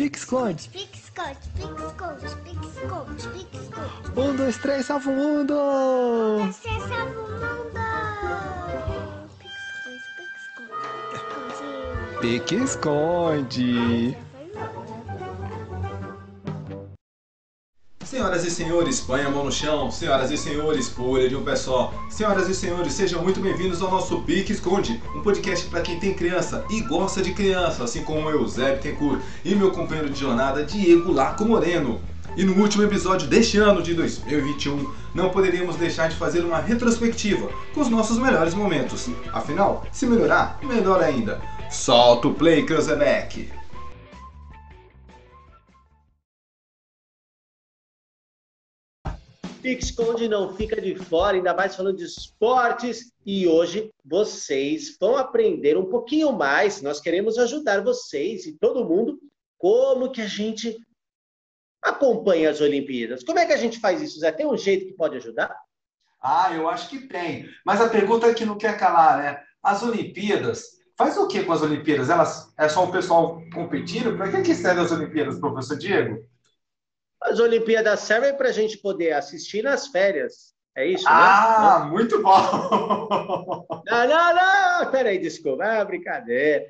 Pix-Conde. Pix-Conde, Pix-Conde, Pix-Conde, Pix-Conde. Um, dois, três, salva o mundo! Você salva o mundo! Pix-Conde, Pix-Conde, Pique-Esconde. Senhoras e senhores, põe a mão no chão. Senhoras e senhores, pulha de um pé só. Senhoras e senhores, sejam muito bem-vindos ao nosso Pique Esconde, um podcast para quem tem criança e gosta de criança, assim como eu, Zé Bittencourt, e meu companheiro de jornada, Diego Laco Moreno. E no último episódio deste ano de 2021, não poderíamos deixar de fazer uma retrospectiva com os nossos melhores momentos. Afinal, se melhorar, melhor ainda. Solta o play, Cruzebeck! Pique-Esconde não fica de fora, ainda mais falando de esportes. E hoje vocês vão aprender um pouquinho mais. Nós queremos ajudar vocês e todo mundo como que a gente acompanha as Olimpíadas. Como é que a gente faz isso, Zé? Tem um jeito que pode ajudar? Ah, eu acho que tem. Mas a pergunta é que não quer calar, né? As Olimpíadas, faz o que com as Olimpíadas? Elas é só o pessoal competindo? Para que, que servem as Olimpíadas, professor Diego? As Olimpíadas servem para a gente poder assistir nas férias. É isso, ah, né? muito bom! Não, não, não! Peraí, desculpa, é uma brincadeira.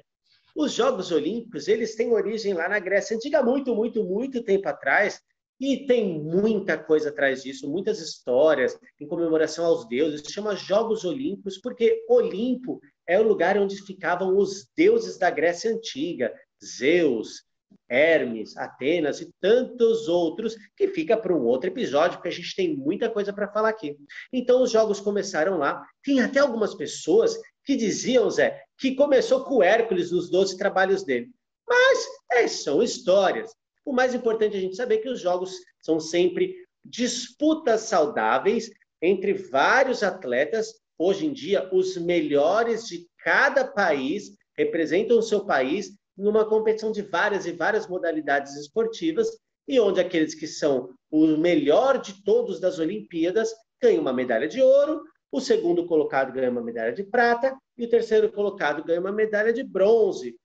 Os Jogos Olímpicos, eles têm origem lá na Grécia Antiga, muito, muito, muito tempo atrás, e tem muita coisa atrás disso, muitas histórias em comemoração aos deuses. Se chama Jogos Olímpicos porque Olimpo é o lugar onde ficavam os deuses da Grécia Antiga, Zeus, Hermes, Atenas e tantos outros, que fica para um outro episódio, porque a gente tem muita coisa para falar aqui. Então, os jogos começaram lá. Tem até algumas pessoas que diziam, Zé, que começou com Hércules nos 12 trabalhos dele. Mas é, são histórias. O mais importante é a gente saber que os jogos são sempre disputas saudáveis entre vários atletas. Hoje em dia, os melhores de cada país representam o seu país numa competição de várias e várias modalidades esportivas, e onde aqueles que são o melhor de todos das Olimpíadas ganham uma medalha de ouro, o segundo colocado ganha uma medalha de prata e o terceiro colocado ganha uma medalha de bronze.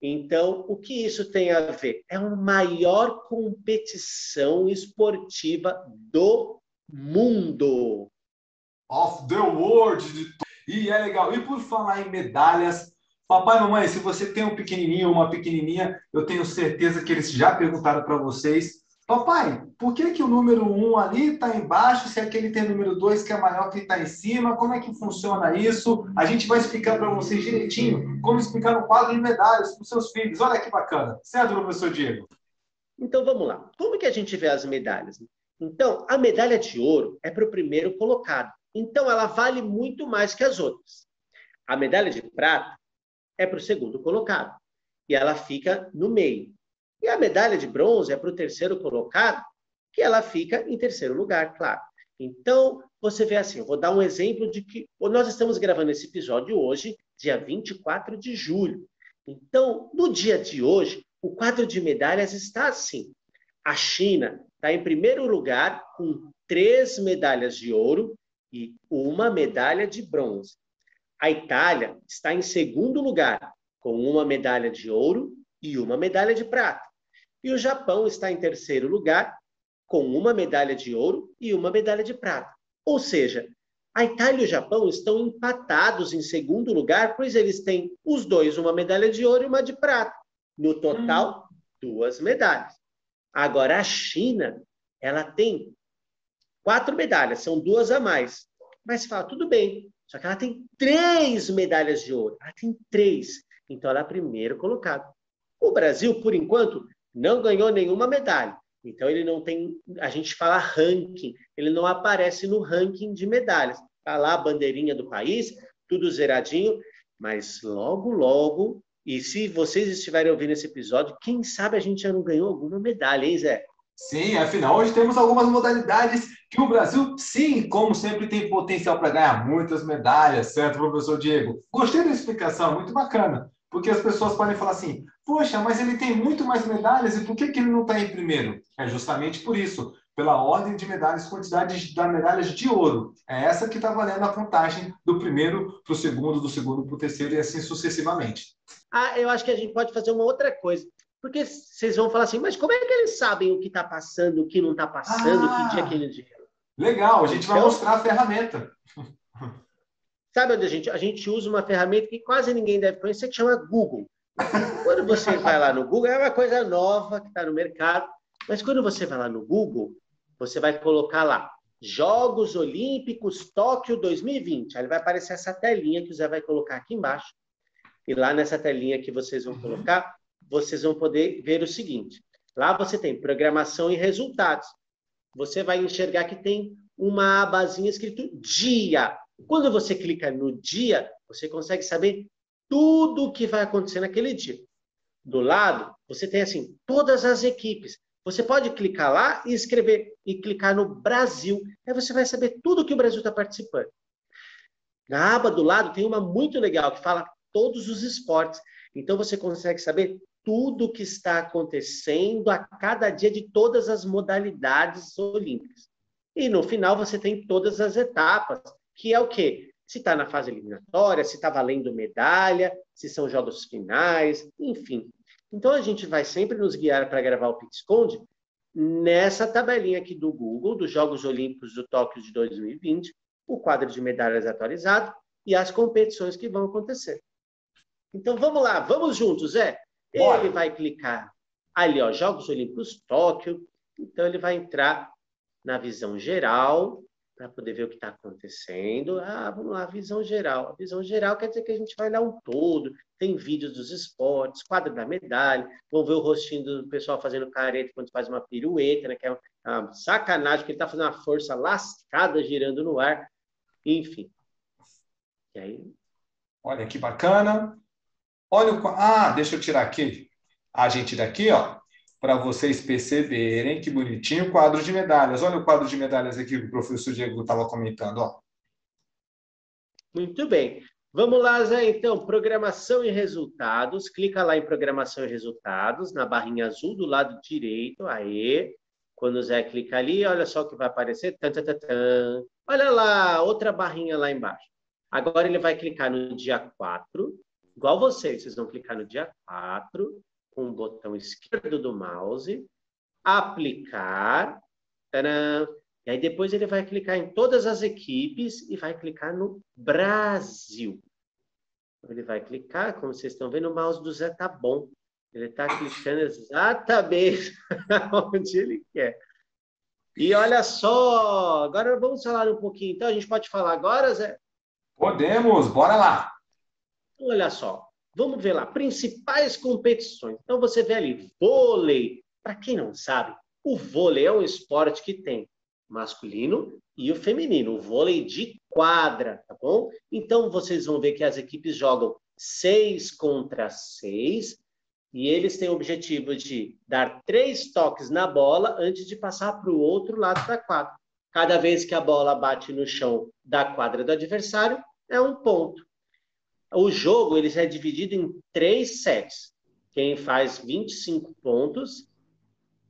Então, o que isso tem a ver? É a maior competição esportiva do mundo. Of the world! E é legal. E por falar em medalhas, Papai mamãe, se você tem um pequenininho ou uma pequenininha, eu tenho certeza que eles já perguntaram para vocês. Papai, por que, que o número 1 um ali está embaixo, se aquele tem número 2 que é maior que está em cima? Como é que funciona isso? A gente vai explicar para vocês direitinho como explicar no quadro de medalhas para os seus filhos. Olha que bacana. Certo, professor Diego? Então vamos lá. Como que a gente vê as medalhas? Então, a medalha de ouro é para o primeiro colocado. Então, ela vale muito mais que as outras. A medalha de prata é para o segundo colocado. E ela fica no meio. E a medalha de bronze é para o terceiro colocado, que ela fica em terceiro lugar, claro. Então, você vê assim, vou dar um exemplo de que nós estamos gravando esse episódio hoje, dia 24 de julho. Então, no dia de hoje, o quadro de medalhas está assim. A China está em primeiro lugar com três medalhas de ouro e uma medalha de bronze. A Itália está em segundo lugar, com uma medalha de ouro e uma medalha de prata. E o Japão está em terceiro lugar, com uma medalha de ouro e uma medalha de prata. Ou seja, a Itália e o Japão estão empatados em segundo lugar, pois eles têm os dois uma medalha de ouro e uma de prata. No total, duas medalhas. Agora, a China, ela tem quatro medalhas, são duas a mais. Mas fala, tudo bem, só que ela tem três medalhas de ouro. Ela tem três. Então, ela é primeiro colocado. O Brasil, por enquanto, não ganhou nenhuma medalha. Então, ele não tem. A gente fala ranking. Ele não aparece no ranking de medalhas. Está lá a bandeirinha do país, tudo zeradinho. Mas logo, logo. E se vocês estiverem ouvindo esse episódio, quem sabe a gente já não ganhou alguma medalha, hein, Zé? Sim, afinal, hoje temos algumas modalidades que o Brasil, sim, como sempre, tem potencial para ganhar muitas medalhas, certo, professor Diego? Gostei da explicação, muito bacana, porque as pessoas podem falar assim: poxa, mas ele tem muito mais medalhas e por que, que ele não está em primeiro? É justamente por isso, pela ordem de medalhas, quantidade da medalhas de ouro. É essa que está valendo a contagem do primeiro para o segundo, do segundo para o terceiro e assim sucessivamente. Ah, eu acho que a gente pode fazer uma outra coisa. Porque vocês vão falar assim, mas como é que eles sabem o que está passando, o que não está passando, ah, que dia que ele dia? Legal, a gente vai então, mostrar a ferramenta. Sabe onde a gente? A gente usa uma ferramenta que quase ninguém deve conhecer, que chama Google. Quando você vai lá no Google, é uma coisa nova que está no mercado, mas quando você vai lá no Google, você vai colocar lá Jogos Olímpicos Tóquio 2020. Aí vai aparecer essa telinha que o Zé vai colocar aqui embaixo. E lá nessa telinha que vocês vão colocar, vocês vão poder ver o seguinte. Lá você tem programação e resultados. Você vai enxergar que tem uma abazinha escrito dia. Quando você clica no dia, você consegue saber tudo o que vai acontecer naquele dia. Do lado, você tem assim, todas as equipes. Você pode clicar lá e escrever e clicar no Brasil. Aí você vai saber tudo que o Brasil está participando. Na aba do lado tem uma muito legal que fala todos os esportes. Então você consegue saber tudo que está acontecendo a cada dia de todas as modalidades olímpicas. E no final você tem todas as etapas, que é o quê? Se está na fase eliminatória, se está valendo medalha, se são jogos finais, enfim. Então a gente vai sempre nos guiar para gravar o Pixconde nessa tabelinha aqui do Google, dos Jogos Olímpicos do Tóquio de 2020, o quadro de medalhas atualizado e as competições que vão acontecer. Então vamos lá, vamos juntos, Zé. Ele vai clicar ali, ó, Jogos Olímpicos Tóquio. Então ele vai entrar na visão geral para poder ver o que está acontecendo. Ah, vamos lá, visão geral. A visão geral quer dizer que a gente vai lá um todo. Tem vídeos dos esportes, quadro da medalha. Vão ver o rostinho do pessoal fazendo careta quando faz uma pirueta, né? Que é uma sacanagem, porque ele está fazendo uma força lascada girando no ar. Enfim. E aí? Olha que bacana. Olha o. Ah, deixa eu tirar aqui. A gente daqui, ó, para vocês perceberem que bonitinho o quadro de medalhas. Olha o quadro de medalhas aqui que o professor Diego estava comentando, ó. Muito bem. Vamos lá, Zé, então, programação e resultados. Clica lá em programação e resultados, na barrinha azul do lado direito. Aí, quando o Zé clica ali, olha só o que vai aparecer. Tan, tan, tan. Olha lá, outra barrinha lá embaixo. Agora ele vai clicar no dia 4, igual vocês, vocês vão clicar no dia 4, com o botão esquerdo do mouse, aplicar, tadã, e aí depois ele vai clicar em todas as equipes e vai clicar no Brasil. Ele vai clicar, como vocês estão vendo, o mouse do Zé tá bom. Ele está clicando exatamente onde ele quer. E olha só, agora vamos falar um pouquinho. Então, a gente pode falar agora, Zé? Podemos, bora lá. Olha só, vamos ver lá, principais competições. Então você vê ali, vôlei. Para quem não sabe, o vôlei é um esporte que tem masculino e o feminino, o vôlei de quadra, tá bom? Então vocês vão ver que as equipes jogam seis contra seis e eles têm o objetivo de dar três toques na bola antes de passar para o outro lado da quadra. Cada vez que a bola bate no chão da quadra do adversário, é um ponto. O jogo ele é dividido em três sets. Quem faz 25 pontos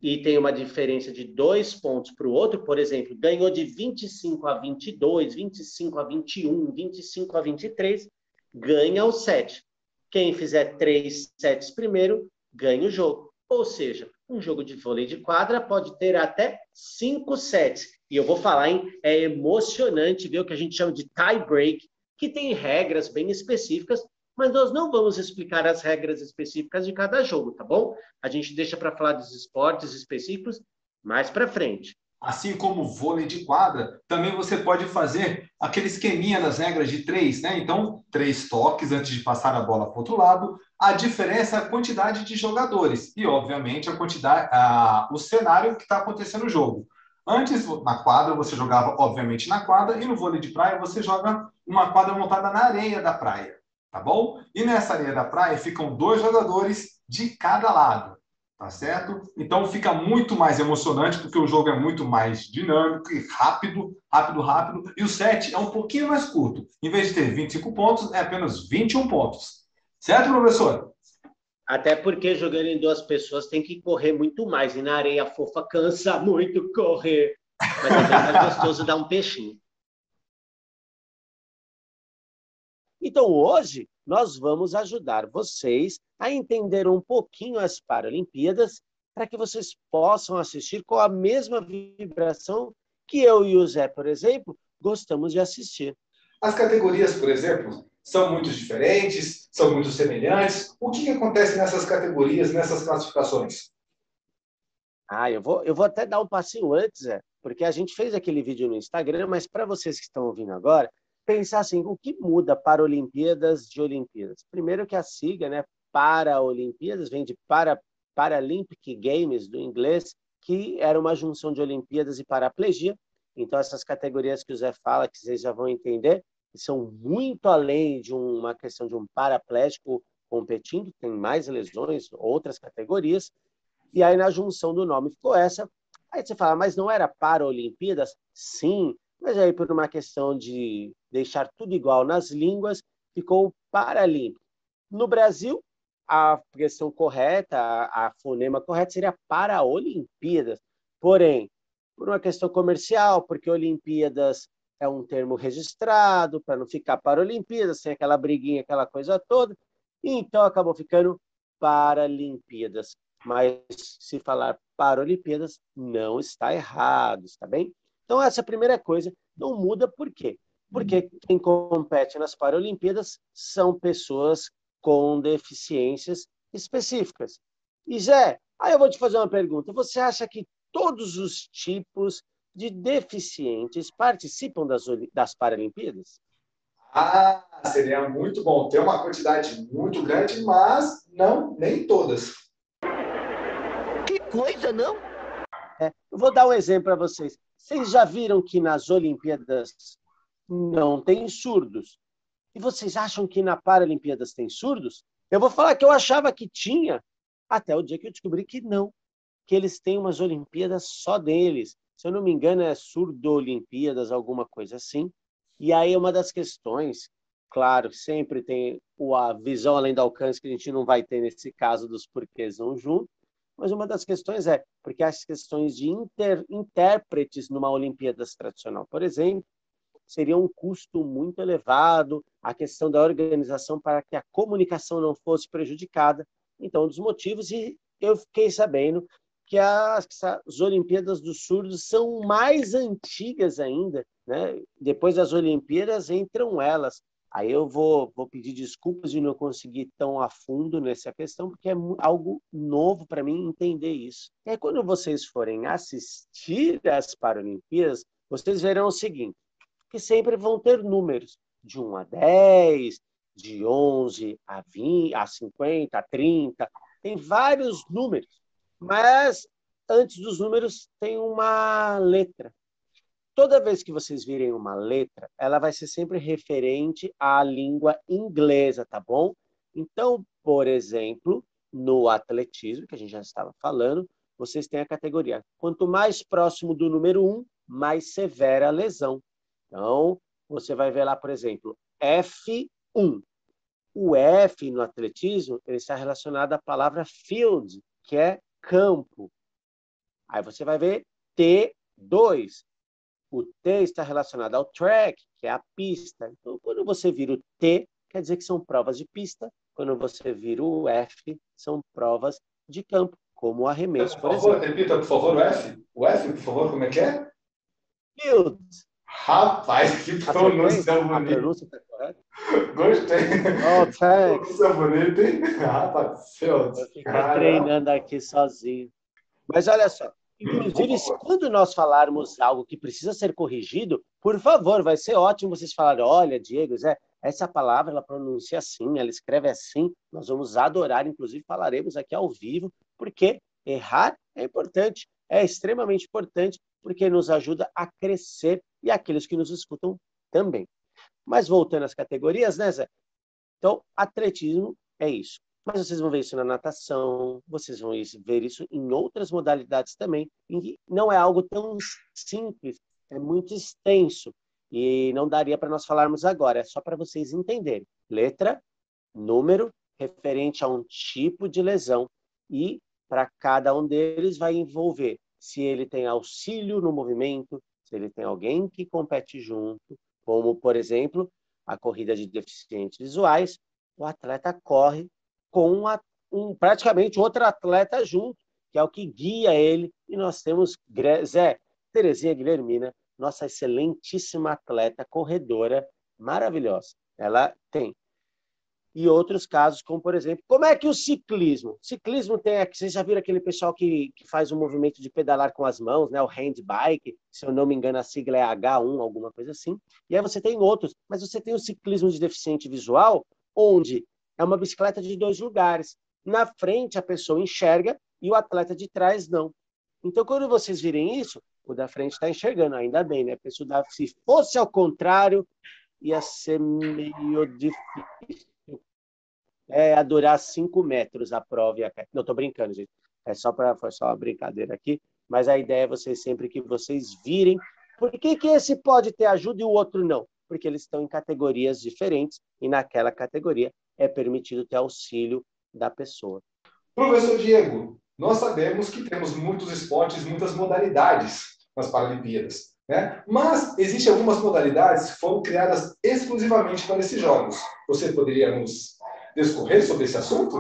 e tem uma diferença de dois pontos para o outro, por exemplo, ganhou de 25 a 22, 25 a 21, 25 a 23, ganha o set. Quem fizer três sets primeiro, ganha o jogo. Ou seja, um jogo de vôlei de quadra pode ter até cinco sets. E eu vou falar, hein? É emocionante ver o que a gente chama de tie break, que tem regras bem específicas, mas nós não vamos explicar as regras específicas de cada jogo, tá bom? A gente deixa para falar dos esportes específicos mais para frente. Assim como o vôlei de quadra, também você pode fazer aquele esqueminha das regras de três, né? Então, três toques antes de passar a bola para o outro lado. A diferença é a quantidade de jogadores e, obviamente, a quantidade, a, o cenário que está acontecendo no jogo. Antes, na quadra, você jogava, obviamente, na quadra, e no vôlei de praia, você joga uma quadra montada na areia da praia, tá bom? E nessa areia da praia ficam dois jogadores de cada lado, tá certo? Então fica muito mais emocionante, porque o jogo é muito mais dinâmico e rápido, rápido, rápido, e o set é um pouquinho mais curto. Em vez de ter 25 pontos, é apenas 21 pontos. Certo, professor? Até porque jogando em duas pessoas tem que correr muito mais. E na areia fofa cansa muito correr. Mas é mais gostoso dar um peixinho. Então, hoje, nós vamos ajudar vocês a entender um pouquinho as Paralimpíadas para que vocês possam assistir com a mesma vibração que eu e o Zé, por exemplo, gostamos de assistir. As categorias, por exemplo, são muito diferentes, são muito semelhantes. O que, que acontece nessas categorias, nessas classificações? Ah, eu vou, eu vou até dar um passinho antes, é, porque a gente fez aquele vídeo no Instagram, mas para vocês que estão ouvindo agora, pensar assim, o que muda para Olimpíadas de Olimpíadas? Primeiro que a sigla, né, para Olimpíadas, vem de para Paralympic Games, do inglês, que era uma junção de Olimpíadas e paraplegia. Então, essas categorias que o Zé fala, que vocês já vão entender, são muito além de uma questão de um paraplégico competindo, tem mais lesões, outras categorias. E aí, na junção do nome, ficou essa. Aí você fala, mas não era para Olimpíadas? Sim, mas aí, por uma questão de deixar tudo igual nas línguas, ficou Paralímpico. No Brasil, a questão correta, a, fonema correta seria para Olimpíadas. Porém, por uma questão comercial, porque Olimpíadas é um termo registrado, para não ficar para Olimpíadas, sem aquela briguinha, aquela coisa toda. Então acabou ficando Paralimpíadas. Mas se falar Paralimpíadas, não está errado, está bem? Então essa é a primeira coisa. Não muda por quê? Porque quem compete nas Paralimpíadas são pessoas com deficiências específicas. E Zé, aí eu vou te fazer uma pergunta. Você acha que todos os tipos de deficientes participam das, das Paralimpíadas? Ah, seria muito bom ter uma quantidade muito grande, mas não, nem todas. Que coisa, não? É, eu vou dar um exemplo para vocês. Vocês já viram que nas Olimpíadas não tem surdos? E vocês acham que na Paralimpíadas tem surdos? Eu vou falar que eu achava que tinha, até o dia que eu descobri que não, que eles têm umas Olimpíadas só deles se eu não me engano, é surdo-olimpíadas, alguma coisa assim. E aí uma das questões, claro, sempre tem a visão além do alcance que a gente não vai ter nesse caso dos porquês não juntos, mas uma das questões é porque as questões de inter, intérpretes numa Olimpíadas tradicional, por exemplo, seria um custo muito elevado, a questão da organização para que a comunicação não fosse prejudicada. Então, um dos motivos, e eu fiquei sabendo que as, as Olimpíadas dos Surdos são mais antigas ainda, né? Depois das Olimpíadas entram elas. Aí eu vou, vou pedir desculpas de não conseguir tão a fundo nessa questão, porque é algo novo para mim entender isso. E aí, quando vocês forem assistir às Paralimpíadas, vocês verão o seguinte, que sempre vão ter números de 1 a 10, de 11 a 20, a 50, a 30, tem vários números. Mas antes dos números tem uma letra. Toda vez que vocês virem uma letra, ela vai ser sempre referente à língua inglesa, tá bom? Então, por exemplo, no atletismo, que a gente já estava falando, vocês têm a categoria. Quanto mais próximo do número 1, mais severa a lesão. Então, você vai ver lá, por exemplo, F1. O F no atletismo ele está relacionado à palavra field, que é campo. Aí você vai ver T2. O T está relacionado ao track, que é a pista. Então, quando você vira o T, quer dizer que são provas de pista. Quando você vira o F, são provas de campo, como o arremesso, por, por favor, exemplo. Repita, por favor, o F. O F, por favor, como é que é? Field. Rapaz, que pronúncia bonita. Pronúncia está correta? Gostei. Oh, thanks. Pronúncia bonita, hein? Rapaz, field. Eu fiquei treinando aqui sozinho. Mas olha só, inclusive, quando nós falarmos algo que precisa ser corrigido, por favor, vai ser ótimo vocês falarem, olha, Diego, Zé, essa palavra ela pronuncia assim, ela escreve assim, nós vamos adorar, inclusive falaremos aqui ao vivo, porque errar é importante, é extremamente importante, porque nos ajuda a crescer e aqueles que nos escutam também. Mas voltando às categorias, né, Zé? Então, atletismo é isso. Mas vocês vão ver isso na natação, vocês vão ver isso em outras modalidades também. E não é algo tão simples, é muito extenso. E não daria para nós falarmos agora, é só para vocês entenderem. Letra, número referente a um tipo de lesão e para cada um deles vai envolver se ele tem auxílio no movimento, se ele tem alguém que compete junto, como, por exemplo, a corrida de deficientes visuais, o atleta corre com um, praticamente outro atleta junto, que é o que guia ele, e nós temos Zé, Terezinha Guilhermina, nossa excelentíssima atleta corredora, maravilhosa. Ela tem e outros casos, como por exemplo, como é que o ciclismo? Ciclismo tem aqui, vocês já viram aquele pessoal que, que faz o um movimento de pedalar com as mãos, né? O handbike, se eu não me engano, a sigla é H1, alguma coisa assim. E aí você tem outros, mas você tem o ciclismo de deficiente visual, onde é uma bicicleta de dois lugares. Na frente a pessoa enxerga e o atleta de trás não. Então, quando vocês virem isso, o da frente está enxergando, ainda bem, né? Pessoa se fosse ao contrário, ia ser meio difícil é a durar cinco metros a prova. A... Não, estou brincando, gente. É só para foi só uma brincadeira aqui. Mas a ideia é vocês sempre que vocês virem. Por que, que esse pode ter ajuda e o outro não? Porque eles estão em categorias diferentes e naquela categoria é permitido ter auxílio da pessoa. Professor Diego, nós sabemos que temos muitos esportes, muitas modalidades nas Paralimpíadas. Né? Mas existem algumas modalidades que foram criadas exclusivamente para esses jogos. Você poderia nos discorrer sobre esse assunto?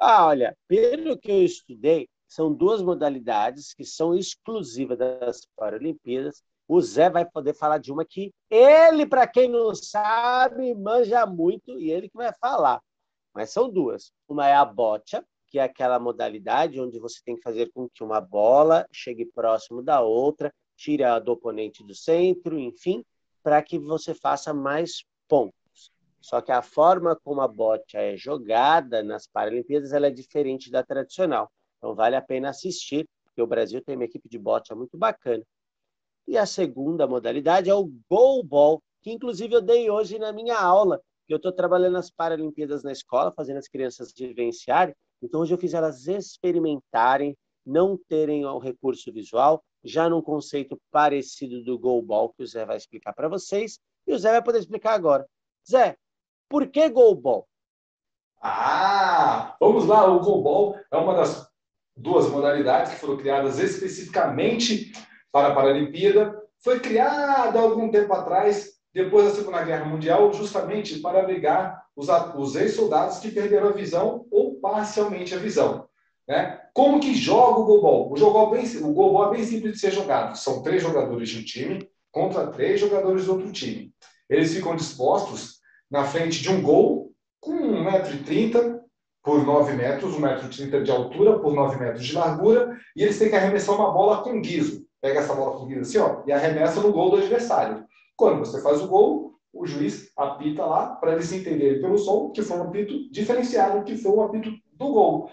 Ah, olha, pelo que eu estudei, são duas modalidades que são exclusivas das Paralimpíadas. O Zé vai poder falar de uma que ele, para quem não sabe, manja muito e ele que vai falar. Mas são duas. Uma é a bocha, que é aquela modalidade onde você tem que fazer com que uma bola chegue próximo da outra, tire a do oponente do centro, enfim, para que você faça mais pontos. Só que a forma como a bote é jogada nas Paralimpíadas ela é diferente da tradicional. Então vale a pena assistir, porque o Brasil tem uma equipe de bote muito bacana. E a segunda modalidade é o goalball, que inclusive eu dei hoje na minha aula, que eu estou trabalhando nas Paralimpíadas na escola, fazendo as crianças vivenciarem. Então hoje eu fiz elas experimentarem, não terem o recurso visual, já num conceito parecido do goalball, que o Zé vai explicar para vocês, e o Zé vai poder explicar agora. Zé, por que goalball? Ah, vamos lá. O goalball é uma das duas modalidades que foram criadas especificamente para a Paralimpíada. Foi criada algum tempo atrás, depois da Segunda Guerra Mundial, justamente para abrigar os, os ex-soldados que perderam a visão ou parcialmente a visão. Né? Como que joga o goalball? O, jogo é bem, o é bem simples de ser jogado. São três jogadores de um time contra três jogadores de outro time. Eles ficam dispostos na frente de um gol com 1,30m por 9 metros, 1,30m de altura por 9 metros de largura, e eles têm que arremessar uma bola com guiso. Pega essa bola guiso assim, ó, e arremessa no gol do adversário. Quando você faz o gol, o juiz apita lá para eles entenderem pelo som que foi um apito diferenciado, que foi o apito do gol.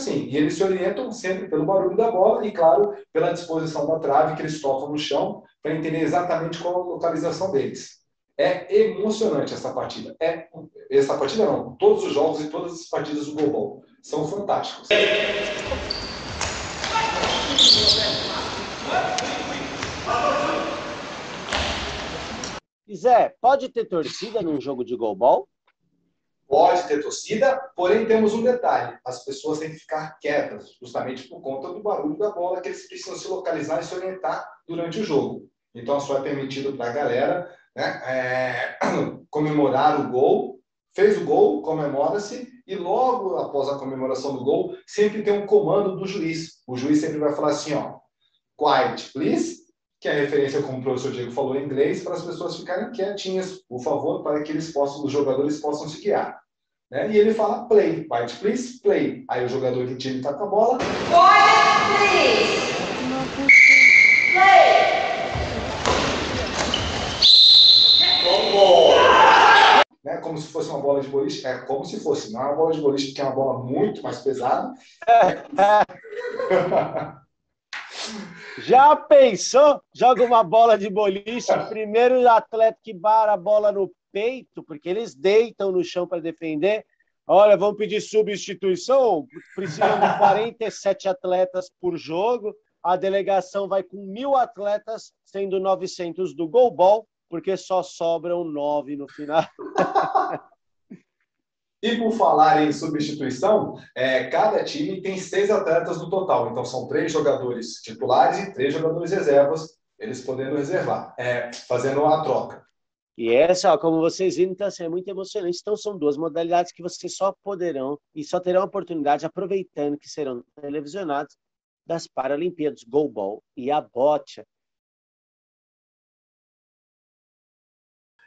assim. E eles se orientam sempre pelo barulho da bola e, claro, pela disposição da trave que eles tocam no chão para entender exatamente qual a localização deles. É emocionante essa partida. É essa partida não, todos os jogos e todas as partidas do Global são fantásticos. Zé, pode ter torcida num jogo de golbol? Pode ter torcida, porém temos um detalhe: as pessoas têm que ficar quietas, justamente por conta do barulho da bola, que eles precisam se localizar e se orientar durante o jogo. Então, só é permitido para a galera né, é, comemorar o gol. Fez o gol, comemora-se, e logo após a comemoração do gol, sempre tem um comando do juiz. O juiz sempre vai falar assim: ó, quiet, please, que é a referência, como o professor Diego falou em inglês, para as pessoas ficarem quietinhas, por favor, para que eles possam, os jogadores possam se guiar. Né? E ele fala play, white please, play. Aí o jogador do time está com a bola. Quiet, please. Play. Né? Como se fosse uma bola de boliche. É como se fosse, não é uma bola de boliche, porque é uma bola muito mais pesada. Já pensou? Joga uma bola de boliche, primeiro o atleta que bara a bola no peito, porque eles deitam no chão para defender. Olha, vamos pedir substituição. Precisam de 47 atletas por jogo. A delegação vai com mil atletas, sendo 900 do goalball, porque só sobram nove no final. E por falar em substituição, é, cada time tem seis atletas no total. Então são três jogadores titulares e três jogadores reservas, eles podendo reservar, é, fazendo a troca. E essa, ó, como vocês viram, então, assim, é muito emocionante. Então são duas modalidades que vocês só poderão e só terão oportunidade, aproveitando que serão televisionados, das Paralimpíadas, Goalball e a Bocha.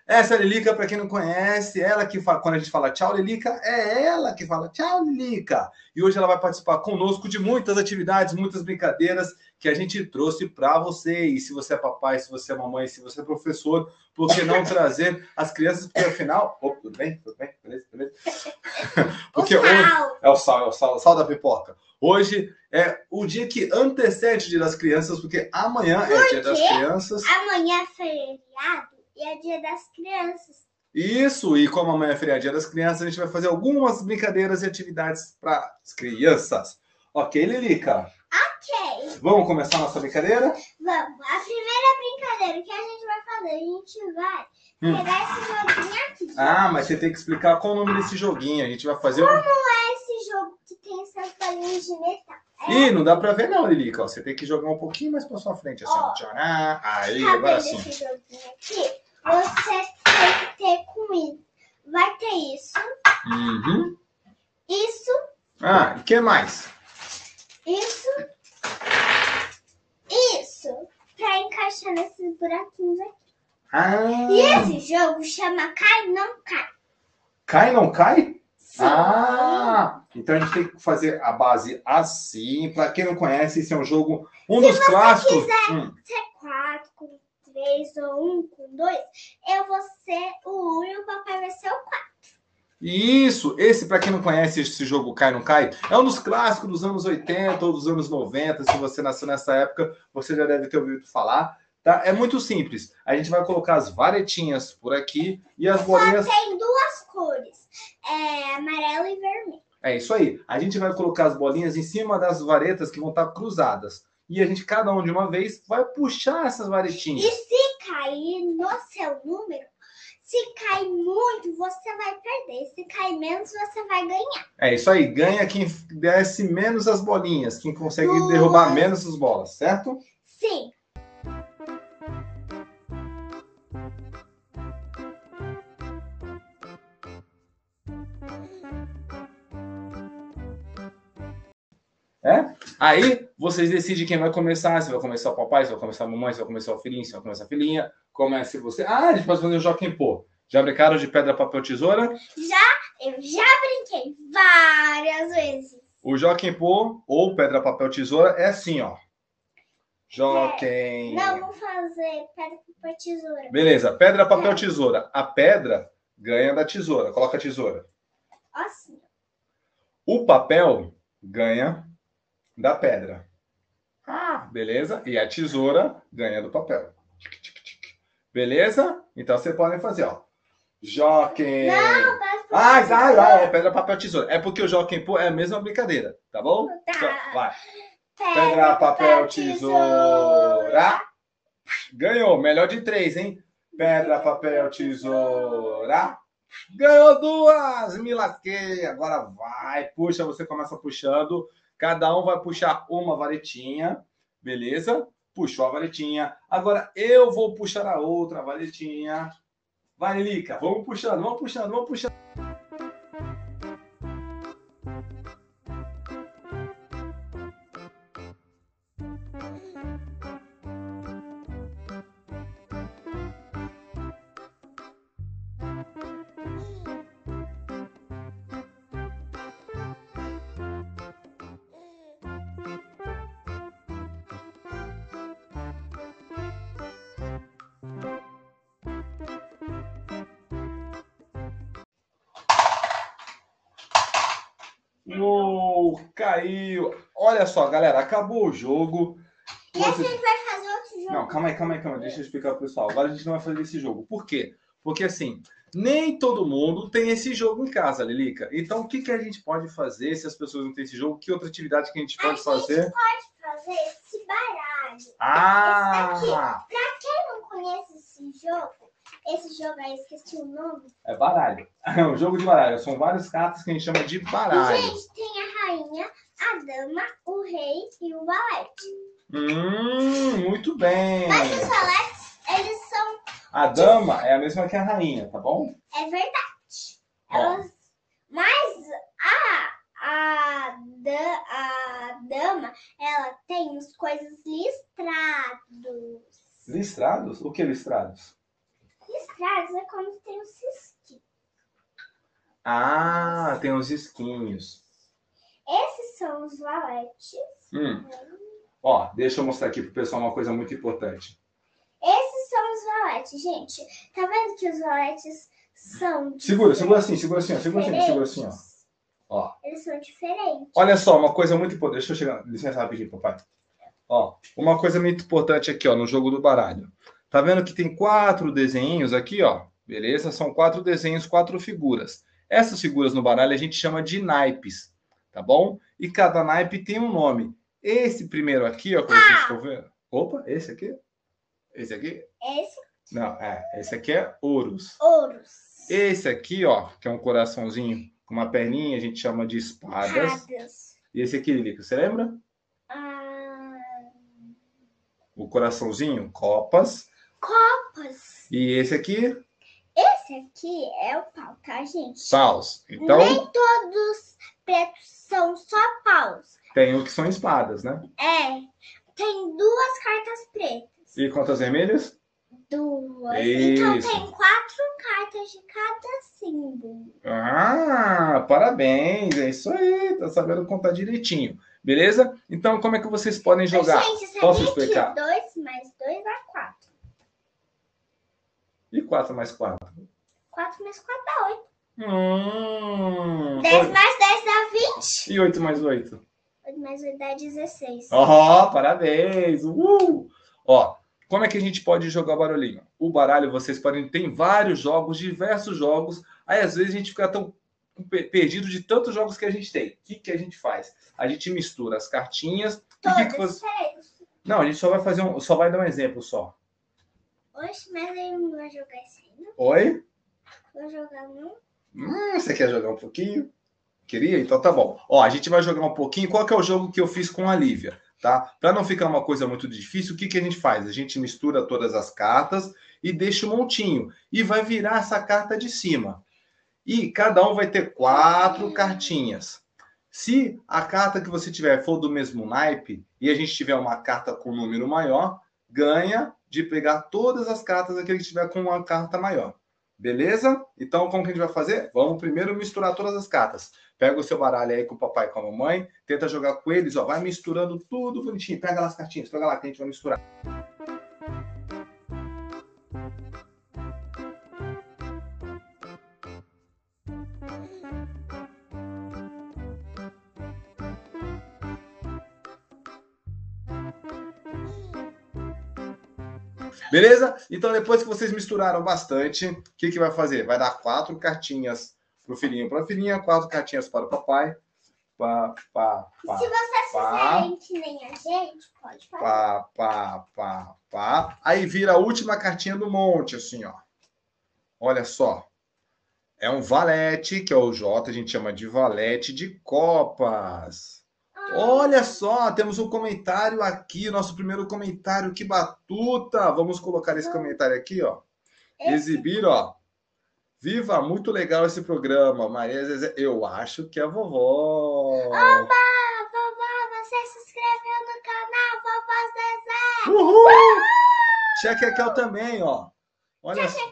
Essa é a Lilica, para quem não conhece, ela que fala, quando a gente fala tchau, Lilica, é ela que fala tchau, Lilica. E hoje ela vai participar conosco de muitas atividades, muitas brincadeiras que a gente trouxe para você. E se você é papai, se você é mamãe, se você é professor, por que não trazer as crianças? Porque afinal. Oh, tudo bem? Tudo bem? Beleza? Beleza? Porque hoje. É o sal, é o sal, o sal da pipoca. Hoje é o dia que antecede o Dia das Crianças, porque amanhã é o Dia das Crianças. Amanhã é feriado e é dia das crianças. Isso, e como amanhã é feriado dia das crianças, a gente vai fazer algumas brincadeiras e atividades para as crianças. Ok, Lilica? Ok. Vamos começar a nossa brincadeira? Vamos. A primeira brincadeira que a gente vai fazer, a gente vai Hum. pegar esse joguinho aqui. Ah, mas você tem que explicar qual o nome desse joguinho. A gente vai fazer um. Como é esse jogo que tem essas bolinhas de metal? É Ih, não dá pra ver não, Lilica. Você tem que jogar um pouquinho mais pra sua frente, assim. Tcharam. Aí, Tá agora sim. esse joguinho aqui? Você tem que ter com isso. Vai ter isso, Uhum. isso, Ah, o que mais? isso, isso. Pra encaixar nesses buraquinhos aqui. Ah, E esse jogo chama Cai Não Cai. cai não cai? Sim. Ah, então a gente tem que fazer a base assim. Pra quem não conhece, esse é um jogo, um dos clássicos. Hum. Se é quatro com três ou um com dois, eu vou ser o um e o papai vai ser o quatro. Isso, esse, para quem não conhece esse jogo Cai Não Cai, é um dos clássicos dos anos 80 ou dos anos 90. Se você nasceu nessa época, você já deve ter ouvido falar. Tá? É muito simples. A gente vai colocar as varetinhas por aqui e as bolinhas. Tem duas cores, é amarelo e vermelho. É isso aí. A gente vai colocar as bolinhas em cima das varetas que vão estar cruzadas. E a gente, cada um de uma vez, vai puxar essas E varetinhas. se cair no seu número, se cair muito, você vai perder. Se cair menos, você vai ganhar. É isso aí. Ganha quem desce menos as bolinhas, quem consegue Duas. derrubar menos as bolas, certo? Sim. É? Aí vocês decidem quem vai começar. Se vai começar o papai, se vai começar a mamãe, se vai começar o filhinho, se vai começar a filhinha. Comece você. Ah, a gente pode fazer o Joaquim Pô. Já brincaram de pedra, papel, tesoura? Eu já brinquei várias vezes. O Joaquim Pô ou pedra, papel, tesoura é assim, ó. Joaquim. Não, vou fazer pedra, papel, tesoura. Beleza, pedra, papel, tesoura. A pedra ganha da tesoura. Coloca a tesoura. Assim. O papel ganha da pedra. Ah, beleza? E a tesoura ganha do papel. Beleza? Então vocês podem fazer, ó. Joaquim. Não, pedra, papel, Ah, vai, vai, é tesoura. pedra, papel, tesoura. É porque o Joaquim Pô é a mesma brincadeira, tá bom? Então, Tá. vai. Pedra, papel, tesoura. Ganhou, melhor de três, hein? Pedra, papel, tesoura. Ganhou duas, me lasquei. Agora vai, puxa, você começa puxando. Cada um vai puxar uma varetinha, beleza? Puxou a varetinha. Agora eu vou puxar a outra varetinha. Vai, Lica, vamos puxando, vamos puxando, vamos puxando. Caiu. Olha só, galera, acabou o jogo. E a Vocês- gente vai fazer outro jogo. Não, calma aí, calma aí, calma aí. Deixa eu explicar pro pessoal. Agora a gente não vai fazer esse jogo. Por quê? Porque assim, nem todo mundo tem esse jogo em casa, Lilica. Então, o que, que a gente pode fazer se as pessoas não têm esse jogo? Que outra atividade que a gente pode a fazer? gente pode fazer esse baralho. Ah! Quem não conhece esse jogo, esse jogo aí, esqueci o nome. É baralho. É um jogo de baralho. São várias cartas que a gente chama de baralho. Gente, tem a rainha, a dama, o rei e o valete. Hum, muito bem. Mas os valetes, eles são, A dama é a mesma que a rainha, tá bom? é verdade. Elas, mas a, a, da, a dama, ela tem as coisas listrados. Listrados? O que listrados? Listrados é quando tem o cisquinho. Ah, tem os esquinhos. Esses são os valetes. Hum. Ó, deixa eu mostrar aqui pro pessoal uma coisa muito importante. Esses são os valetes, gente. Tá vendo que os valetes são Segura, segura assim, segura assim, ó, segura assim, segura assim, ó. Ó. Eles são diferentes. Olha só, uma coisa muito importante. Deixa eu chegar. Licença rapidinho, papai. Ó, uma coisa muito importante aqui, ó, no jogo do baralho. Tá vendo que tem quatro desenhos aqui, ó? Beleza? São quatro desenhos, quatro figuras. Essas figuras no baralho a gente chama de naipes, tá bom? E cada naipe tem um nome. Esse primeiro aqui, ó, que vocês estão vendo. Opa, esse aqui? Esse aqui? Esse, Não, é. Esse aqui é ouros. ouros. Esse aqui, ó, que é um coraçãozinho com uma perninha, a gente chama de espadas. Espadas. E esse aqui, Lilica, você lembra? Ah, O coraçãozinho, copas. Copas. E esse aqui, Esse aqui é o pau, tá, gente? paus. Então, Nem todos pretos são só paus. tem o que são espadas, né? É, tem duas cartas pretas. E quantas vermelhas? Duas. Então Isso. tem quatro cartas de cada símbolo. Ah, parabéns, é isso aí, tá sabendo contar direitinho. Beleza? Então, como é que vocês podem jogar? Mas, gente, Posso explicar? que dois mais dois dá. E 4 mais 4? Quatro mais quatro dá oito. Hum, Dez mais dez dá vinte. e 8 mais 8? Oito mais oito dá dezesseis. Ó, parabéns! Uhul! Ó, como é que a gente pode jogar barulhinho? O baralho, vocês podem. Tem vários jogos, diversos jogos. Aí, às vezes, a gente fica tão pe- perdido de tantos jogos que a gente tem. O que, que a gente faz? A gente mistura as cartinhas. O que que você... Não, a gente só vai fazer um. Só vai dar um exemplo só. Oxe, mas ele não vai jogar aí, não? Oi? Vou jogar não? Hum, você quer jogar um pouquinho? Queria? Então tá bom. Ó, a gente vai jogar um pouquinho. Qual que é o jogo que eu fiz com a Lívia? Tá? Para não ficar uma coisa muito difícil, o que, que a gente faz? A gente mistura todas as cartas e deixa um montinho. E vai virar essa carta de cima. E cada um vai ter quatro cartinhas. Se a carta que você tiver for do mesmo naipe e a gente tiver uma carta com número maior, ganha de pegar todas as cartas daquele que tiver com uma carta maior. Beleza? Então, como que a gente vai fazer? Vamos primeiro misturar todas as cartas. Pega o seu baralho aí com o papai e com a mamãe, tenta jogar com eles, ó, vai misturando tudo bonitinho. Pega lá as cartinhas, pega lá que a gente vai misturar. Beleza? Então, depois que vocês misturaram bastante, o que, que vai fazer? Vai dar quatro cartinhas para o filhinho para a filhinha, quatro cartinhas para o papai. Pá, pá, pá, Se vocês pá. fizerem que nem a gente, pode fazer. pá, pá, pá, pá. Aí vira a última cartinha do monte, assim, ó. Olha só. É um valete, que é o J, a gente chama de valete de copas. Olha só, temos um comentário aqui, nosso primeiro comentário, que batuta! Vamos colocar esse comentário aqui, ó. Exibir, ó. Viva, muito legal esse programa, Maria Zezé. Eu acho que é a vovó. Oba, vovó, você se inscreveu no canal Vovó Zezé. Uhul! Tia Kekel também, ó. Olha. Kekel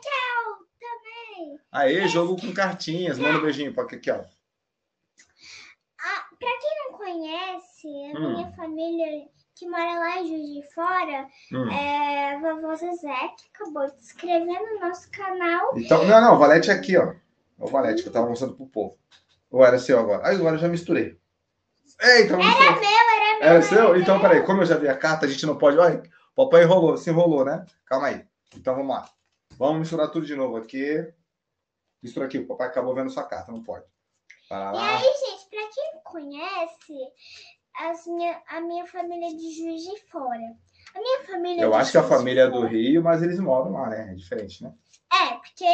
também. Aí, jogo com cartinhas. Manda um beijinho pra Kekel. Ah, pra quem conhece, a Hum. minha família que mora lá em Juiz de Fora Hum. é a vovó Zezé, que acabou de se inscrever no nosso canal. Então, não, não, o valete é aqui, ó. É o valete que eu tava mostrando pro povo. Ou era seu agora? Aí agora eu já misturei. Eita, eu misturei. Era meu, era meu. Era seu? meu. Então, peraí, como eu já vi a carta, a gente não pode. Olha, o papai enrolou, se enrolou, né? Calma aí. Então vamos lá. Vamos misturar tudo de novo aqui. Mistura aqui, o papai acabou vendo sua carta, não pode. E aí, gente, pra quem conhece, as minha, a minha família é de Juiz de Fora. A minha família é Eu acho que a Juiz família é do. Rio, mas eles moram lá, né? É diferente, né? É, porque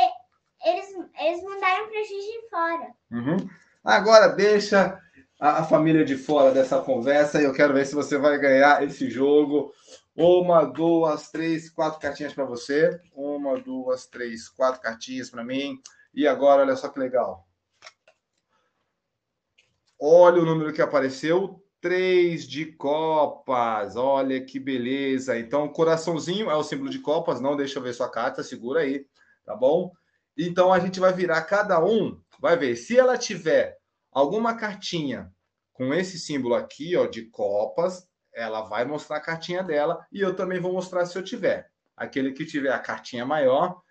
eles, eles mudaram pra Juiz de Fora. Uhum. Agora deixa a, a família de fora dessa conversa e eu quero ver se você vai ganhar esse jogo. Uma, duas, três, quatro cartinhas para você. Uma, duas, três, quatro cartinhas para mim. E agora, olha só que legal. Olha o número que apareceu. Três de copas. Olha que beleza. Então, coraçãozinho é o símbolo de copas. Não deixa eu ver sua carta. Segura aí, tá bom? Então, a gente vai virar cada um. Vai ver. Se ela tiver alguma cartinha com esse símbolo aqui, ó, de copas, ela vai mostrar a cartinha dela. E eu também vou mostrar se eu tiver. Aquele que tiver a cartinha maior,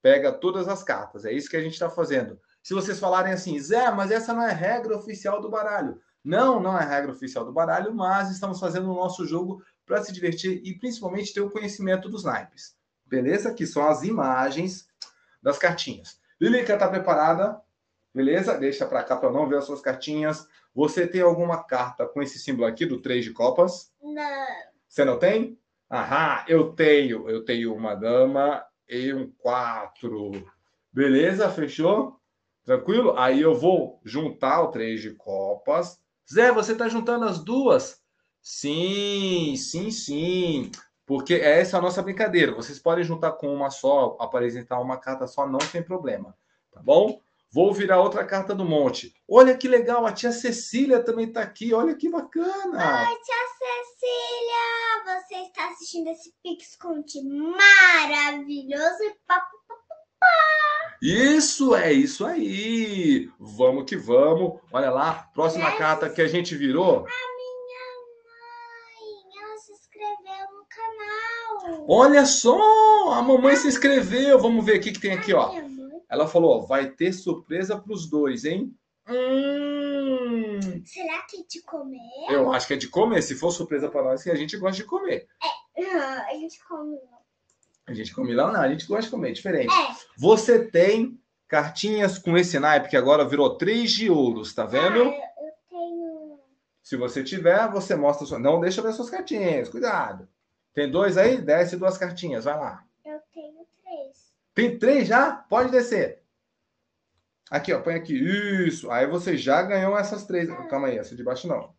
pega todas as cartas. É isso que a gente está fazendo. Se vocês falarem assim, Zé, mas essa não é regra oficial do baralho. Não, não é regra oficial do baralho, mas estamos fazendo o nosso jogo para se divertir e principalmente ter o conhecimento dos naipes. Beleza? Que são as imagens das cartinhas. Lilica, tá preparada? Beleza? Deixa para cá para não ver as suas cartinhas. Você tem alguma carta com esse símbolo aqui do três de copas? Não. Você não tem? Aham, eu tenho. Eu tenho uma dama e um quatro. Beleza? Fechou? Tranquilo? Aí eu vou juntar o três de copas. Zé, você está juntando as duas? Sim, sim, sim. Porque essa é a nossa brincadeira. Vocês podem juntar com uma só, apresentar uma carta só, não tem problema. Tá bom? Vou virar outra carta do monte. Olha que legal, a tia Cecília também está aqui. Olha que bacana. Oi, tia Cecília! Você está assistindo esse Pix Conte maravilhoso e papo. Isso é isso aí. Vamos que vamos. Olha lá, próxima carta que a gente virou. A minha mãe, ela se inscreveu no canal. Olha só, a mamãe se inscreveu. Vamos ver o que, tem aqui, ó. Ela falou, ó, vai ter surpresa para os dois, hein? Hum, Será que é de comer? eu acho que é de comer. Se for surpresa para nós, que a gente gosta de comer. Ah, a gente come. A gente come lá, não, a gente gosta de comer, diferente. É. Você tem cartinhas com esse naipe que agora virou três de ouros, tá Ah, vendo? eu, eu tenho. Se você tiver, você mostra. Sua... Não deixa ver suas cartinhas, cuidado. Tem dois aí? Desce duas cartinhas, vai lá. Eu tenho três. Tem três já? Pode descer. Aqui, ó, põe aqui. Isso. Aí você já ganhou essas três. Calma aí, essa de baixo não.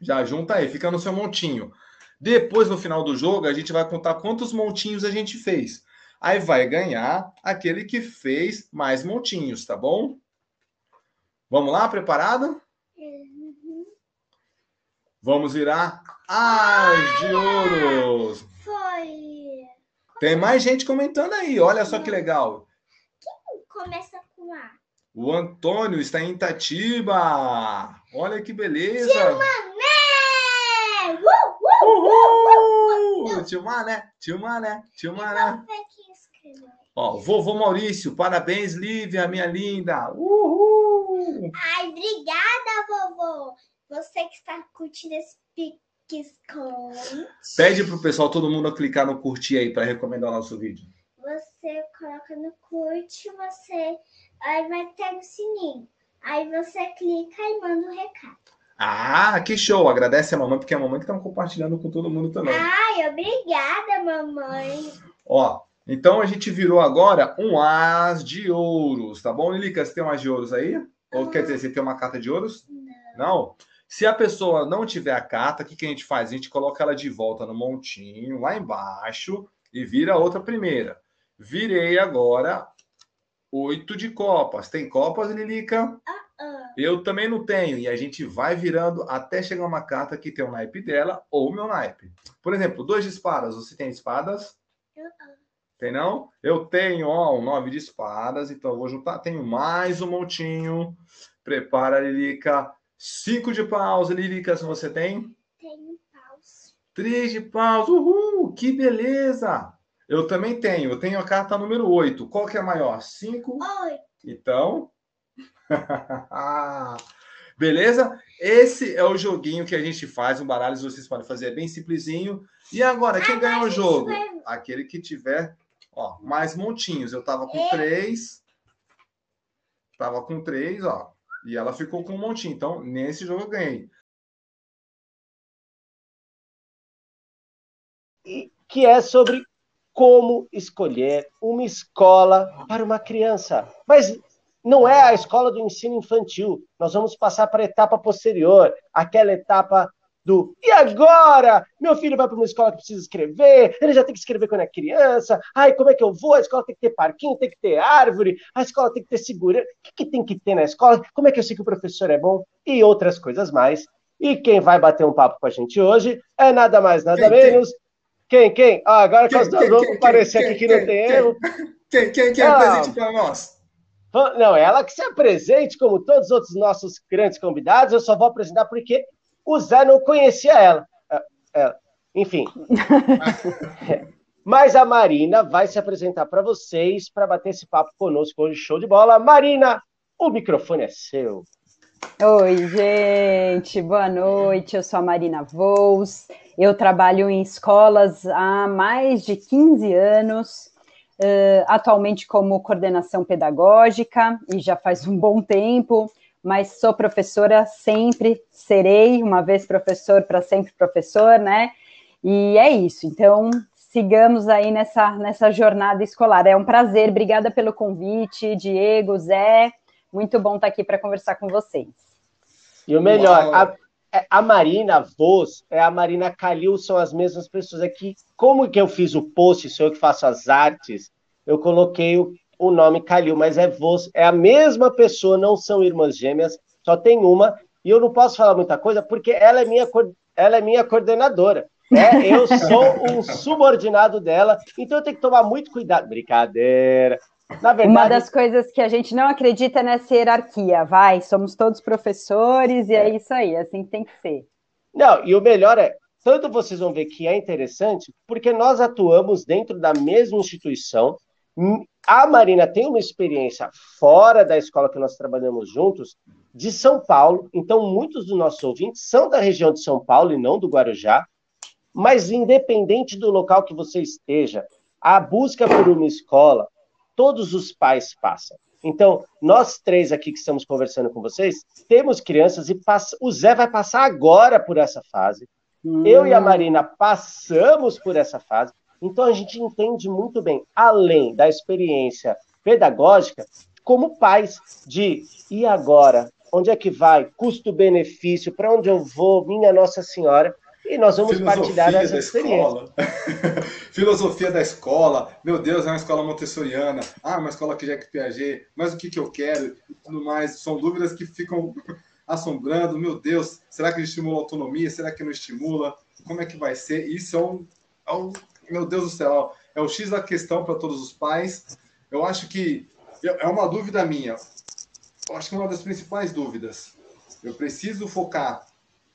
Já junta aí, fica no seu montinho. Depois, no final do jogo, a gente vai contar quantos montinhos a gente fez. Aí vai ganhar aquele que fez mais montinhos, tá bom? Vamos lá, preparado? Uhum. Vamos virar as de ouros. Foi. Tem mais gente comentando aí, olha só que legal. Começa com A. O Antônio está em Itatiba. Olha que beleza. Uh, uh! Uhul! Tio Mané, tio Mané, tio Mané. Vamos ver quem escreveu. Ó, vovô Maurício, parabéns, Lívia, minha linda. Uhul! Ai, obrigada, vovô. Você que está curtindo esse Pix Conte. Pede pro pessoal, todo mundo, clicar no curtir aí para recomendar o nosso vídeo. Você coloca no curte, você. Aí vai ter o sininho. Aí você clica e manda o recado. Ah, que show! Agradece a mamãe, porque é a mamãe que tá compartilhando com todo mundo também. Ai, obrigada, mamãe. Ó, então a gente virou agora um as de ouros, tá bom, Lilica? Você tem um as de ouros aí? Ou quer dizer, você tem uma carta de ouros? Não. Se a pessoa não tiver a carta, o que, que a gente faz? A gente coloca ela de volta no montinho, lá embaixo, e vira a outra primeira. Virei agora oito de copas. Tem copas, Lilica? Ah, Eu também não tenho. E a gente vai virando até chegar uma carta que tem o naipe dela ou o meu naipe. Por exemplo, dois de espadas. Você tem espadas? eu-. Tem não? Eu tenho, ó, um nove de espadas, então eu vou juntar. Tenho mais um montinho. Prepara, Lilica. Cinco de paus, Lilica, se você tem. Tenho paus. Três de paus. Uhul, que beleza! Eu também tenho. Eu tenho a carta número 8. Qual que é a maior? Cinco. Oi. Então. Beleza? Esse é o joguinho que a gente faz. Um baralho vocês podem fazer é bem simplesinho. E agora, quem ganhou o jogo? vai- Aquele que tiver Ó, mais montinhos. Eu tava com três. Tava com três, ó. E ela ficou com um montinho. Então, nesse jogo eu ganhei. Que é sobre como escolher uma escola para uma criança. Mas não é a escola do ensino infantil. Nós vamos passar para a etapa posterior, aquela etapa do e agora? Meu filho vai para uma escola que precisa escrever, ele já tem que escrever quando é criança. Ai, como é que eu vou? A escola tem que ter parquinho, tem que ter árvore, a escola tem que ter segurança. O que, que tem que ter na escola? Como é que eu sei que o professor é bom? E outras coisas mais. E quem vai bater um papo com a gente hoje é nada mais, nada quem, menos. Quem? Quem? Ah, agora que nós vamos aparecer aqui que não tem erro. Quem, quem, quem ah, apresente para nós? Não, ela que se apresente, como todos os outros nossos grandes convidados, eu só vou apresentar porque o Zé não conhecia ela. É, é, enfim. Mas a Marina vai se apresentar para vocês para bater esse papo conosco hoje. Show de bola. Marina, o microfone é seu. Oi, gente, boa noite. Eu sou a Marina Vols. Eu trabalho em escolas há mais de 15 anos, uh, atualmente como coordenação pedagógica, e já faz um bom tempo mas sou professora sempre, serei uma vez professor para sempre professor, né? E é isso. Então, sigamos aí nessa, nessa jornada escolar. É um prazer, obrigada pelo convite, Diego, Zé. Muito bom estar aqui para conversar com vocês. E o melhor, a, a, Marina Voz é a Marina Calil, são as mesmas pessoas aqui. Como que eu fiz o post, sou eu que faço as artes, eu coloquei o o nome Calil, mas é você, é a mesma pessoa, não são irmãs gêmeas, só tem uma, e eu não posso falar muita coisa porque ela é minha, ela é minha coordenadora. É, eu sou um subordinado dela, então eu tenho que tomar muito cuidado. Brincadeira. Verdade, Uma das coisas que a gente não acredita nessa hierarquia, vai, somos todos professores e é, é isso aí, assim tem que ser. Não, e o melhor é, tanto vocês vão ver que é interessante, porque nós atuamos dentro da mesma instituição, a Marina tem uma experiência fora da escola que nós trabalhamos juntos, de São Paulo. Então, muitos dos nossos ouvintes são da região de São Paulo e não do Guarujá. Mas, independente do local que você esteja, a busca por uma escola, todos os pais passam. Então, nós três aqui que estamos conversando com vocês, temos crianças e passa... o Zé vai passar agora por essa fase. Hum. Eu e a Marina passamos por essa fase. Então a gente entende muito bem, além da experiência pedagógica, como pais de e agora? Onde é que vai? Custo-benefício, para onde eu vou? Minha Nossa Senhora. E nós vamos Filosofia partilhar essa experiência. Filosofia da escola. Meu Deus, é uma escola montessoriana. Ah, uma escola que já é Piaget. Mas o que, que eu quero? E tudo mais. São dúvidas que ficam assombrando. Meu Deus, será que estimula a autonomia? Será que não estimula? Como é que vai ser? Isso é um, é um meu Deus do céu, é o X da questão para todos os pais. Eu acho que é uma dúvida minha. Eu acho que é uma das principais dúvidas. Eu preciso focar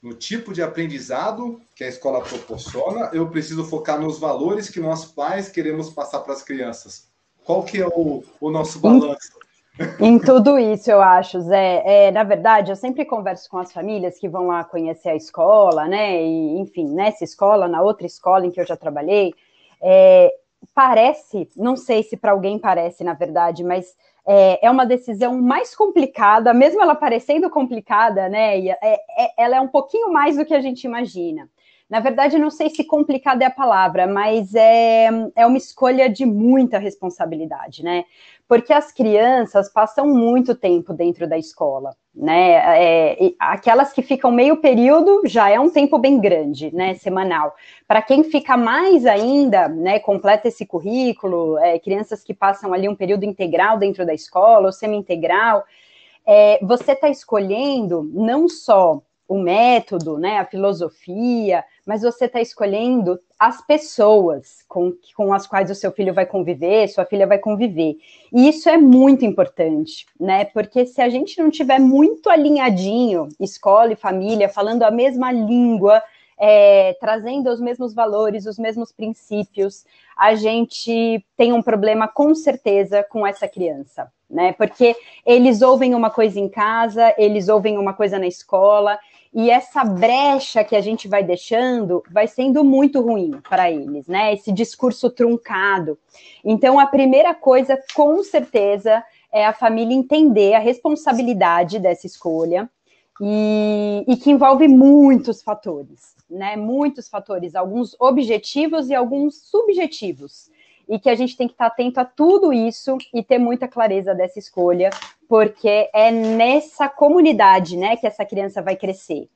no tipo de aprendizado que a escola proporciona, eu preciso focar nos valores que nós pais queremos passar para as crianças. Qual que é o, o nosso balanço? Em tudo isso, eu acho, Zé. É, na verdade, eu sempre converso com as famílias que vão lá conhecer a escola, né? E, enfim, nessa escola, na outra escola em que eu já trabalhei, é, parece, não sei se para alguém parece, na verdade, mas é, é, uma decisão mais complicada, mesmo ela parecendo complicada, né? E, é, é, ela é um pouquinho mais do que a gente imagina. Na verdade, não sei se complicada é a palavra, mas é, é uma escolha de muita responsabilidade, né? Porque as crianças passam muito tempo dentro da escola, né? É, aquelas que ficam meio período já é um tempo bem grande, né? Semanal. Para quem fica mais ainda, né? Completa esse currículo, é, crianças que passam ali um período integral dentro da escola ou semi-integral, é, você está escolhendo não só o método, né, a filosofia, mas você está escolhendo as pessoas com, com as quais o seu filho vai conviver, sua filha vai conviver. E isso é muito importante, né? Porque se a gente não tiver muito alinhadinho, escola e família, falando a mesma língua, é, trazendo os mesmos valores, os mesmos princípios, a gente tem um problema com certeza com essa criança, né? Porque eles ouvem uma coisa em casa, eles ouvem uma coisa na escola, e essa brecha que a gente vai deixando vai sendo muito ruim para eles, né? Esse discurso truncado. Então, a primeira coisa, com certeza, é a família entender a responsabilidade dessa escolha e, e que envolve muitos fatores, né? Muitos fatores, alguns objetivos e alguns subjetivos e que a gente tem que estar atento a tudo isso e ter muita clareza dessa escolha, porque é nessa comunidade, né, que essa criança vai crescer.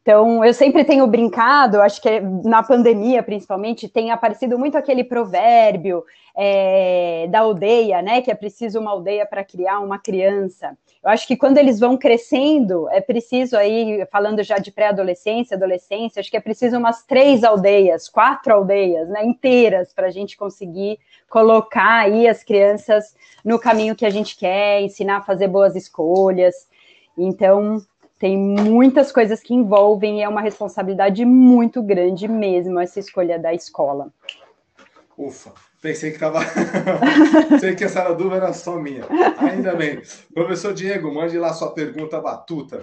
Então, eu sempre tenho brincado, acho que na pandemia, principalmente, tem aparecido muito aquele provérbio é, da aldeia, né? Que é preciso uma aldeia para criar uma criança. Eu acho que quando eles vão crescendo, é preciso aí, falando já de pré-adolescência, adolescência, acho que é preciso umas três aldeias, quatro aldeias, né? Inteiras, para a gente conseguir colocar aí as crianças no caminho que a gente quer, ensinar a fazer boas escolhas. Então, tem muitas coisas que envolvem e é uma responsabilidade muito grande mesmo essa escolha da escola. Ufa, pensei que estava. Sei que essa dúvida era só minha. Ainda bem. Professor Diego, mande lá sua pergunta batuta.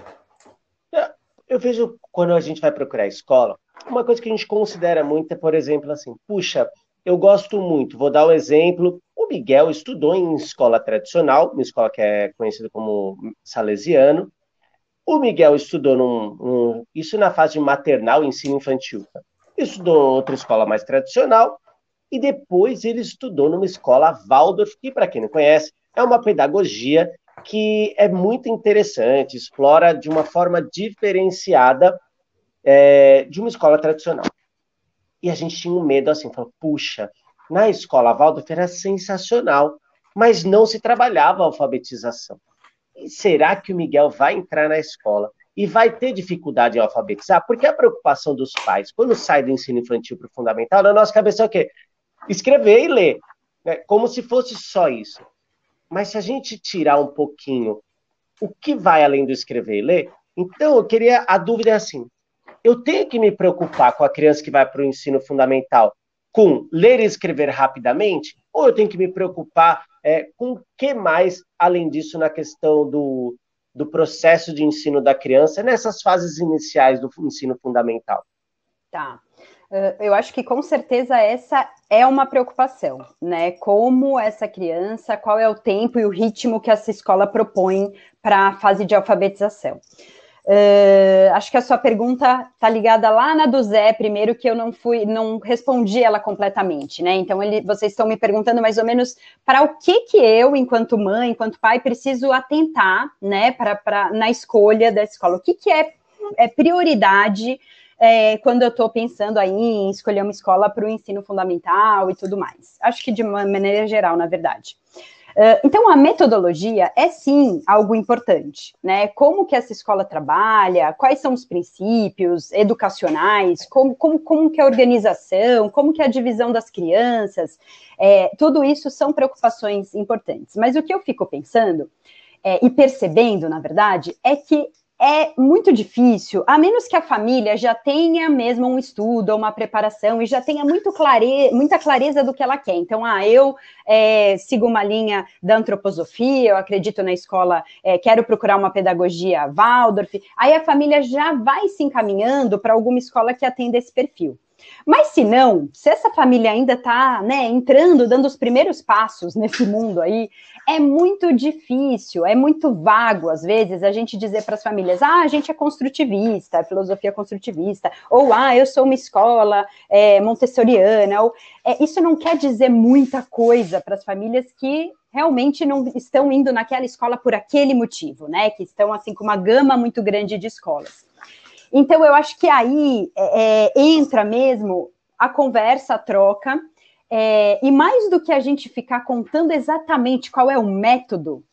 Eu vejo quando a gente vai procurar escola, uma coisa que a gente considera muito é, por exemplo, assim, puxa, eu gosto muito, vou dar um exemplo. O Miguel estudou em escola tradicional, uma escola que é conhecida como salesiano, o Miguel estudou num, num, isso na fase maternal, ensino infantil. Estudou outra escola mais tradicional e depois ele estudou numa escola Waldorf, que para quem não conhece, é uma pedagogia que é muito interessante, explora de uma forma diferenciada é, de uma escola tradicional. E a gente tinha um medo assim, falou, puxa, na escola Waldorf era sensacional, mas não se trabalhava a alfabetização. E será que o Miguel vai entrar na escola e vai ter dificuldade em alfabetizar? Porque a preocupação dos pais, quando sai do ensino infantil para o fundamental, na nossa cabeça é o quê? Escrever e ler, né? como se fosse só isso. Mas se a gente tirar um pouquinho o que vai além do escrever e ler, então eu queria, a dúvida é assim, eu tenho que me preocupar com a criança que vai para o ensino fundamental com ler e escrever rapidamente, ou eu tenho que me preocupar é, com o que mais, além disso, na questão do, do processo de ensino da criança, nessas fases iniciais do ensino fundamental? Tá. Uh, eu acho que com certeza essa é uma preocupação, né? Como essa criança, qual é o tempo e o ritmo que essa escola propõe para a fase de alfabetização. Uh, acho que a sua pergunta está ligada lá na do Zé, primeiro, que eu não fui, não respondi ela completamente, né? Então, ele, vocês estão me perguntando mais ou menos para o que que eu, enquanto mãe, enquanto pai, preciso atentar, né, pra, na escolha da escola. O que, que é, é prioridade é, quando eu estou pensando aí em escolher uma escola para o ensino fundamental e tudo mais? Acho que de uma maneira geral, na verdade. Uh, então, a metodologia é sim algo importante, né? Como que essa escola trabalha, quais são os princípios educacionais, como, como, como que é a organização, como que é a divisão das crianças, é, tudo isso são preocupações importantes. Mas o que eu fico pensando é, e percebendo, na verdade, é que é muito difícil, a menos que a família já tenha mesmo um estudo ou uma preparação e já tenha muito clare, muita clareza do que ela quer. Então, ah, eu é, sigo uma linha da antroposofia, eu acredito na escola, é, quero procurar uma pedagogia Waldorf. Aí a família já vai se encaminhando para alguma escola que atenda esse perfil. Mas se não, se essa família ainda está né, entrando, dando os primeiros passos nesse mundo aí, é muito difícil, é muito vago, às vezes, a gente dizer para as famílias: ah, a gente é construtivista, é filosofia construtivista, ou ah, eu sou uma escola é, montessoriana, ou, é, isso não quer dizer muita coisa para as famílias que realmente não estão indo naquela escola por aquele motivo, né? Que estão assim com uma gama muito grande de escolas. Então, eu acho que aí é, é, entra mesmo a conversa, a troca, é, e mais do que a gente ficar contando exatamente qual é o método,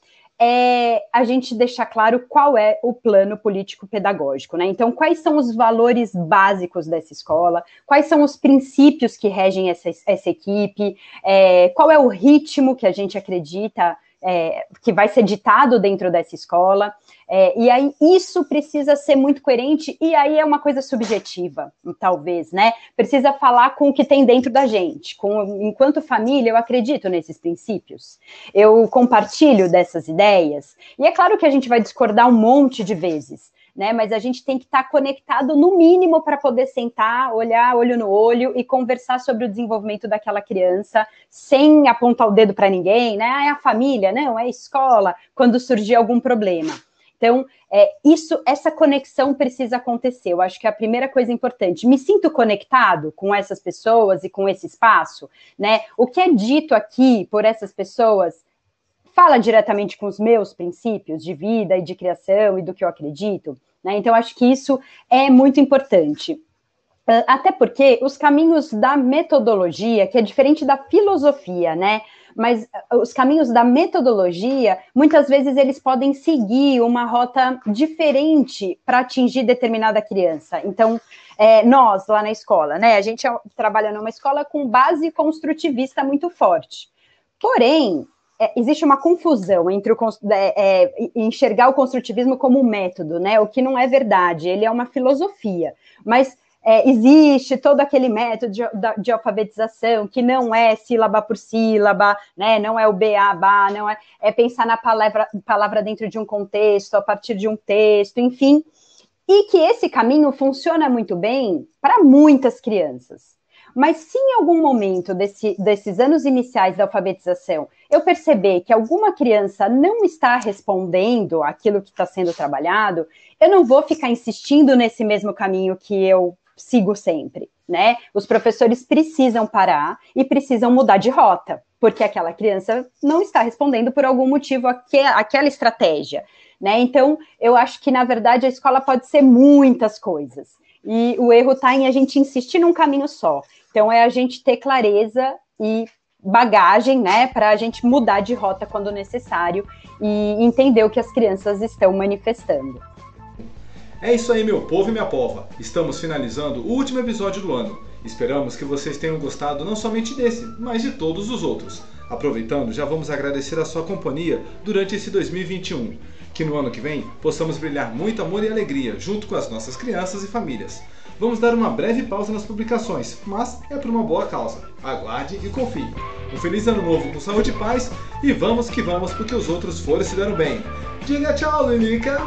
é a gente deixar claro qual é o plano político-pedagógico, né? Então, quais são os valores básicos dessa escola, quais são os princípios que regem essa, essa equipe, é, qual é o ritmo que a gente acredita é, que vai ser ditado dentro dessa escola. É, e aí isso precisa ser muito coerente, e aí é uma coisa subjetiva, talvez, né? Precisa falar com o que tem dentro da gente. Com, enquanto família, eu acredito nesses princípios. Eu compartilho dessas ideias. E é claro que a gente vai discordar um monte de vezes. Né? Mas a gente tem que estar tá conectado no mínimo para poder sentar, olhar olho no olho e conversar sobre o desenvolvimento daquela criança sem apontar o dedo para ninguém, né? Ah, é a família, não, é a escola, quando surgir algum problema. Então, é, isso, essa conexão precisa acontecer. Eu acho que é a primeira coisa importante. Me sinto conectado com essas pessoas e com esse espaço, né? O que é dito aqui por essas pessoas fala diretamente com os meus princípios de vida e de criação e do que eu acredito, né? Então, acho que isso é muito importante. Até porque os caminhos da metodologia, que é diferente da filosofia, né? mas uh, os caminhos da metodologia, muitas vezes eles podem seguir uma rota diferente para atingir determinada criança. Então, é, nós lá na escola, né, a gente é trabalha numa escola com base construtivista muito forte. Porém, é, existe uma confusão entre o, é, é, enxergar o construtivismo como um método, né? O que não é verdade, ele é uma filosofia. Mas é, existe todo aquele método de, de, alfabetização que não é sílaba por sílaba, né? Não é o ba, não é, é pensar na palavra, palavra dentro de um contexto, a partir de um texto, enfim. E que esse caminho funciona muito bem para muitas crianças. Mas se em algum momento desse, desses anos iniciais da alfabetização eu perceber que alguma criança não está respondendo aquilo que está sendo trabalhado, eu não vou ficar insistindo nesse mesmo caminho que eu sigo sempre, né? Os professores precisam parar e precisam mudar de rota, porque aquela criança não está respondendo por algum motivo aquela estratégia, né? Então, eu acho que, na verdade, a escola pode ser muitas coisas. E o erro está em a gente insistir num caminho só. Então, é a gente ter clareza e bagagem, né, para a gente mudar de rota quando necessário e entender o que as crianças estão manifestando. É isso aí, meu povo e minha pova. Estamos finalizando o último episódio do ano. Esperamos que vocês tenham gostado não somente desse, mas de todos os outros. Aproveitando, já vamos agradecer a sua companhia durante esse 2021. Que no ano que vem possamos brilhar muito amor e alegria junto com as nossas crianças e famílias. Vamos dar uma breve pausa nas publicações, mas é por uma boa causa. Aguarde e confie. Um feliz ano novo com saúde e paz e vamos que vamos porque os outros foram se deram bem. Diga tchau, Lilica!